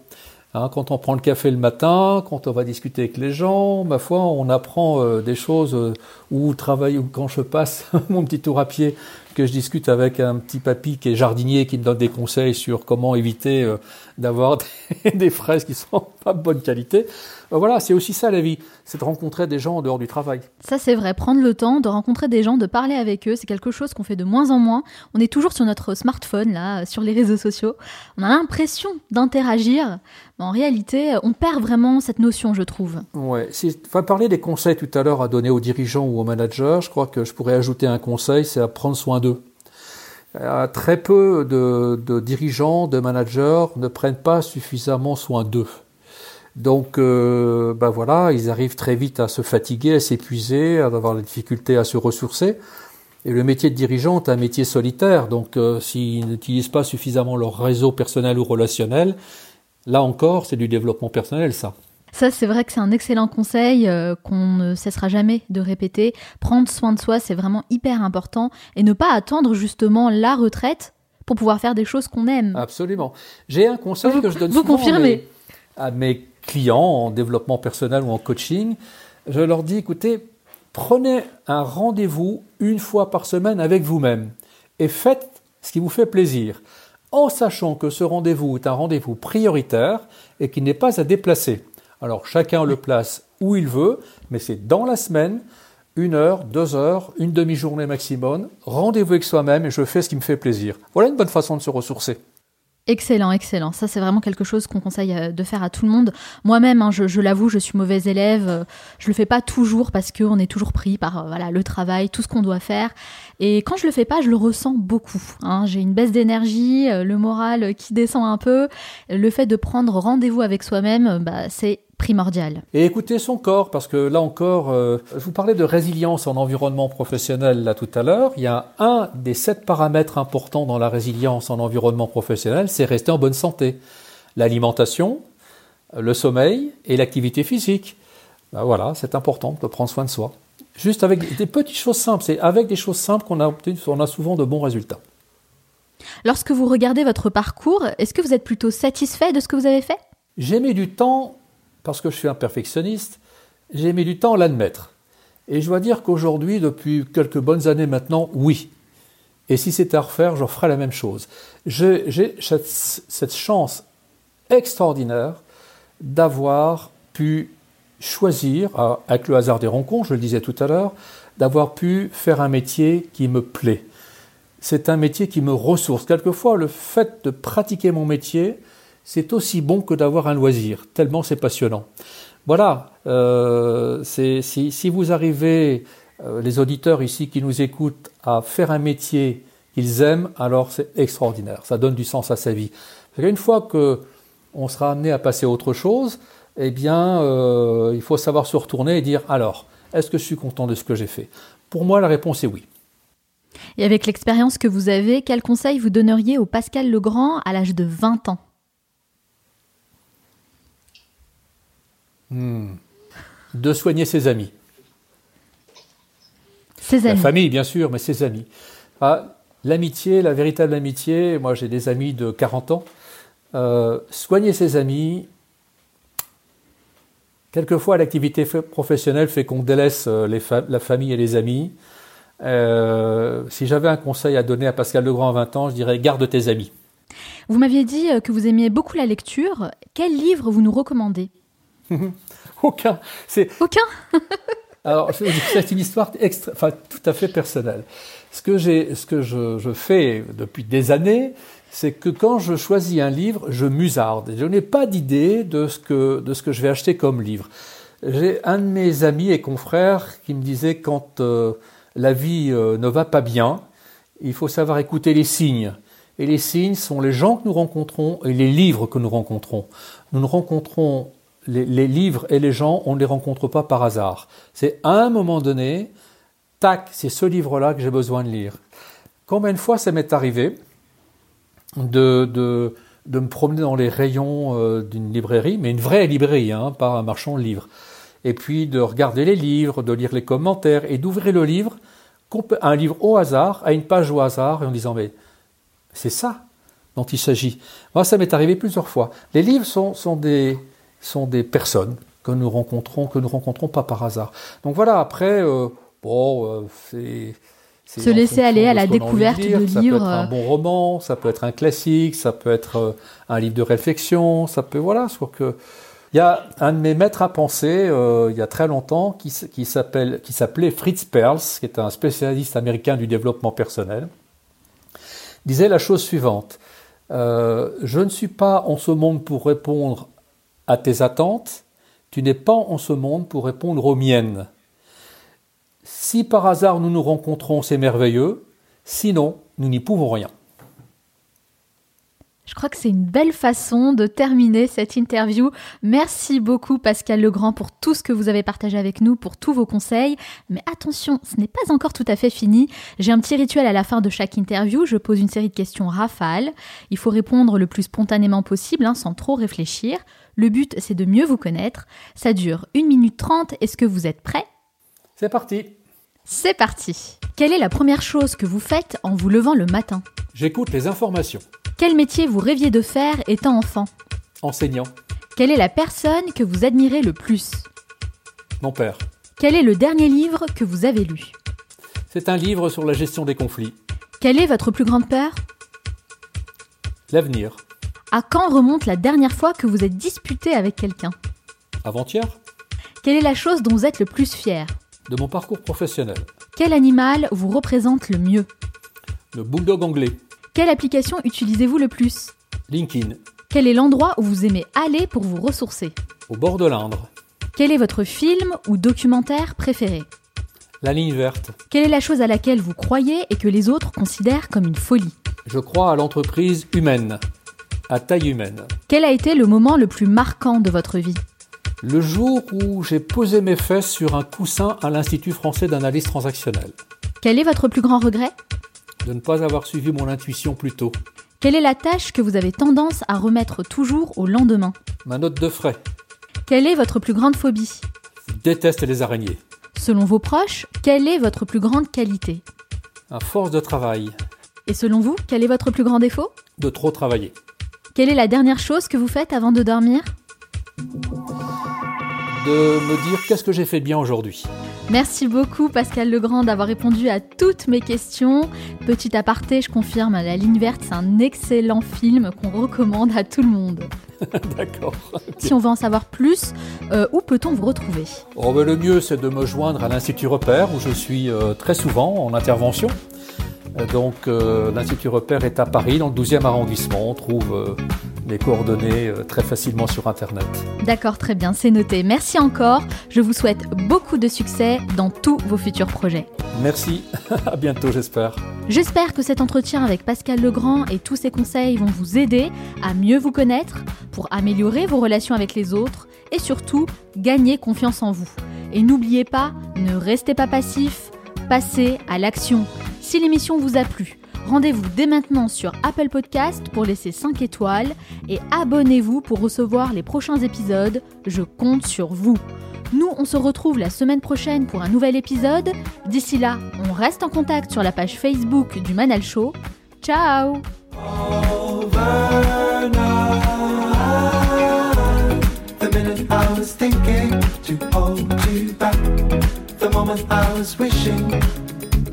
Speaker 2: Hein, quand on prend le café le matin, quand on va discuter avec les gens, ma foi, on apprend euh, des choses euh, où travaille, ou quand je passe mon petit tour à pied, que je discute avec un petit papy qui est jardinier, qui me donne des conseils sur comment éviter euh, d'avoir des, des, fraises qui sont pas de bonne qualité. Ben voilà, c'est aussi ça la vie, c'est de rencontrer des gens en dehors du travail.
Speaker 1: Ça c'est vrai, prendre le temps de rencontrer des gens, de parler avec eux, c'est quelque chose qu'on fait de moins en moins. On est toujours sur notre smartphone, là, sur les réseaux sociaux. On a l'impression d'interagir, mais en réalité, on perd vraiment cette notion, je trouve.
Speaker 2: Ouais, si, enfin, parler des conseils tout à l'heure à donner aux dirigeants ou aux managers, je crois que je pourrais ajouter un conseil, c'est à prendre soin d'eux. Euh, très peu de, dirigeants, de managers ne prennent pas suffisamment soin d'eux. Donc, euh, ben voilà, ils arrivent très vite à se fatiguer, à s'épuiser, à avoir la difficulté à se ressourcer. Et le métier de dirigeant est un métier solitaire, donc euh, s'ils n'utilisent pas suffisamment leur réseau personnel ou relationnel, là encore, c'est du développement personnel, ça.
Speaker 1: Ça, c'est vrai que c'est un excellent conseil euh, qu'on ne cessera jamais de répéter. Prendre soin de soi, c'est vraiment hyper important. Et ne pas attendre justement la retraite pour pouvoir faire des choses qu'on aime.
Speaker 2: Absolument. J'ai un conseil que je donne
Speaker 1: vous
Speaker 2: souvent
Speaker 1: confirmez.
Speaker 2: à mes clients en développement personnel ou en coaching, je leur dis, écoutez, prenez un rendez-vous une fois par semaine avec vous-même et faites ce qui vous fait plaisir, en sachant que ce rendez-vous est un rendez-vous prioritaire et qu'il n'est pas à déplacer. Alors chacun le place où il veut, mais c'est dans la semaine, une heure, deux heures, une demi-journée maximum, rendez-vous avec soi-même et je fais ce qui me fait plaisir. Voilà une bonne façon de se ressourcer.
Speaker 1: Excellent, excellent. Ça, c'est vraiment quelque chose qu'on conseille euh, de faire à tout le monde. Moi-même, hein, je, l'avoue, je suis mauvaise élève. Euh, je le fais pas toujours parce qu'on est toujours pris par euh, voilà le travail, tout ce qu'on doit faire. Et quand je le fais pas, je le ressens beaucoup. Hein. J'ai une baisse d'énergie, le moral qui descend un peu. Le fait de prendre rendez-vous avec soi-même, bah, c'est primordial.
Speaker 2: Et écouter son corps, parce que là encore, euh, je vous parlais de résilience en environnement professionnel là tout à l'heure. Il y a un des sept paramètres importants dans la résilience en environnement professionnel, c'est rester en bonne santé. L'alimentation, le sommeil et l'activité physique. Ben voilà, c'est important de prendre soin de soi. Juste avec des petites choses simples, c'est avec des choses simples qu'on a, on a souvent de bons résultats.
Speaker 1: Lorsque vous regardez votre parcours, est-ce que vous êtes plutôt satisfait de ce que vous avez fait?
Speaker 2: J'ai mis du temps parce que je suis un perfectionniste, j'ai mis du temps à l'admettre. Et je dois dire qu'aujourd'hui, depuis quelques bonnes années maintenant, oui. Et si c'était à refaire, je ferais la même chose. J'ai cette chance extraordinaire d'avoir pu choisir, avec le hasard des rencontres, je le disais tout à l'heure, d'avoir pu faire un métier qui me plaît. C'est un métier qui me ressource. Quelquefois, le fait de pratiquer mon métier, c'est aussi bon que d'avoir un loisir, tellement c'est passionnant. Voilà, euh, si, vous arrivez, euh, les auditeurs ici qui nous écoutent, à faire un métier qu'ils aiment, alors c'est extraordinaire, ça donne du sens à sa vie. Une fois qu'on sera amené à passer à autre chose, eh bien, euh, il faut savoir se retourner et dire, alors, est-ce que je suis content de ce que j'ai fait? Pour moi, la réponse est oui.
Speaker 1: Et avec l'expérience que vous avez, quel conseil vous donneriez au Pascal Legrand à l'âge de 20 ans?
Speaker 2: Hmm. De soigner ses amis.
Speaker 1: Ses amis.
Speaker 2: La famille, bien sûr, mais ses amis. Ah, l'amitié, la véritable amitié, moi j'ai des amis de 40 ans. Euh, soigner ses amis, quelquefois l'activité professionnelle fait qu'on délaisse euh, la famille et les amis. Euh, si j'avais un conseil à donner à Pascal Legrand à 20 ans, je dirais garde tes amis.
Speaker 1: Vous m'aviez dit que vous aimiez beaucoup la lecture. Quel livre vous nous recommandez?
Speaker 2: Aucun.
Speaker 1: C'est aucun.
Speaker 2: Alors, c'est une histoire extra, enfin, tout à fait personnelle. Ce que, ce que je, je, fais depuis des années, c'est que quand je choisis un livre, je musarde. Je n'ai pas d'idée de, ce que, de ce que je vais acheter comme livre. J'ai un de mes amis et confrères qui me disait quand euh, la vie euh, ne va pas bien, il faut savoir écouter les signes. Et les signes sont les gens que nous rencontrons et les livres que nous rencontrons. Nous ne rencontrons les, livres et les gens, on ne les rencontre pas par hasard. C'est à un moment donné, tac, c'est ce livre-là que j'ai besoin de lire. Combien de fois ça m'est arrivé de, de, de, me promener dans les rayons euh, d'une librairie, mais une vraie librairie, hein, pas un marchand de livres, et puis de regarder les livres, de lire les commentaires, et d'ouvrir le livre, un livre au hasard, à une page au hasard, et en disant, mais c'est ça dont il s'agit. Moi, ça m'est arrivé plusieurs fois. Les livres sont, sont, des, sont des personnes que nous rencontrons, que nous rencontrons pas par hasard. Donc voilà, après, euh, bon, euh, c'est
Speaker 1: se laisser aller à la découverte de, livres.
Speaker 2: Ça peut être un bon roman, ça peut être un classique, ça peut être euh, un livre de réflexion, ça peut voilà, soit que il y a un de mes maîtres à penser euh, il y a très longtemps qui, qui s'appelle qui s'appelait Fritz Perls, qui est un spécialiste américain du développement personnel, disait la chose suivante euh, je ne suis pas en ce monde pour répondre à tes attentes, tu n'es pas en ce monde pour répondre aux miennes. Si par hasard nous nous rencontrons, c'est merveilleux. Sinon, nous n'y pouvons rien.
Speaker 1: Je crois que c'est une belle façon de terminer cette interview. Merci beaucoup Pascal Legrand pour tout ce que vous avez partagé avec nous, pour tous vos conseils. Mais attention, ce n'est pas encore tout à fait fini. J'ai un petit rituel à la fin de chaque interview. Je pose une série de questions rafales. Il faut répondre le plus spontanément possible, hein, sans trop réfléchir. Le but, c'est de mieux vous connaître. Ça dure 1 minute 30. Est-ce que vous êtes prêt
Speaker 2: C'est parti
Speaker 1: c'est parti. Quelle est la première chose que vous faites en vous levant le matin?
Speaker 2: J'écoute les informations.
Speaker 1: Quel métier vous rêviez de faire étant enfant?
Speaker 2: Enseignant.
Speaker 1: Quelle est la personne que vous admirez le plus?
Speaker 2: Mon père.
Speaker 1: Quel est le dernier livre que vous avez lu?
Speaker 2: C'est un livre sur la gestion des conflits.
Speaker 1: Quelle est votre plus grande peur?
Speaker 2: L'avenir.
Speaker 1: À quand remonte la dernière fois que vous êtes disputé avec quelqu'un?
Speaker 2: Avant-hier?
Speaker 1: Quelle est la chose dont vous êtes le plus fier?
Speaker 2: De mon parcours professionnel.
Speaker 1: Quel animal vous représente le mieux?
Speaker 2: Le bulldog anglais.
Speaker 1: Quelle application utilisez-vous le plus?
Speaker 2: LinkedIn.
Speaker 1: Quel est l'endroit où vous aimez aller pour vous ressourcer?
Speaker 2: Au bord de l'Indre.
Speaker 1: Quel est votre film ou documentaire préféré?
Speaker 2: La ligne verte.
Speaker 1: Quelle est la chose à laquelle vous croyez et que les autres considèrent comme une folie?
Speaker 2: Je crois à l'entreprise humaine, à taille humaine.
Speaker 1: Quel a été le moment le plus marquant de votre vie?
Speaker 2: Le jour où j'ai posé mes fesses sur un coussin à l'Institut français d'analyse transactionnelle.
Speaker 1: Quel est votre plus grand regret?
Speaker 2: De ne pas avoir suivi mon intuition plus tôt.
Speaker 1: Quelle est la tâche que vous avez tendance à remettre toujours au lendemain?
Speaker 2: Ma note de frais.
Speaker 1: Quelle est votre plus grande phobie?
Speaker 2: Je déteste les araignées.
Speaker 1: Selon vos proches, quelle est votre plus grande qualité?
Speaker 2: Un force de travail.
Speaker 1: Et selon vous, quel est votre plus grand défaut?
Speaker 2: De trop travailler.
Speaker 1: Quelle est la dernière chose que vous faites avant de dormir
Speaker 2: de me dire qu'est-ce que j'ai fait bien aujourd'hui.
Speaker 1: Merci beaucoup Pascal Legrand d'avoir répondu à toutes mes questions. Petit aparté, je confirme, La ligne verte, c'est un excellent film qu'on recommande à tout le monde.
Speaker 2: D'accord.
Speaker 1: Si on veut en savoir plus, euh, où peut-on vous retrouver?
Speaker 2: Oh, ben, Le mieux, c'est de me joindre à l'Institut Repère, où je suis euh, très souvent en intervention. Euh, donc, l'Institut Repère est à Paris, dans le 12e arrondissement. On trouve les coordonnées euh, très facilement sur Internet.
Speaker 1: D'accord, très bien, c'est noté. Merci encore. Je vous souhaite beaucoup de succès dans tous vos futurs projets.
Speaker 2: Merci, à bientôt j'espère.
Speaker 1: J'espère que cet entretien avec Pascal Legrand et tous ses conseils vont vous aider à mieux vous connaître, pour améliorer vos relations avec les autres et surtout gagner confiance en vous. Et n'oubliez pas, ne restez pas passif, passez à l'action. Si l'émission vous a plu, Rendez-vous dès maintenant sur Apple Podcast pour laisser 5 étoiles et abonnez-vous pour recevoir les prochains épisodes. Je compte sur vous. Nous, on se retrouve la semaine prochaine pour un nouvel épisode. D'ici là, on reste en contact sur la page Facebook du Manal Show. Ciao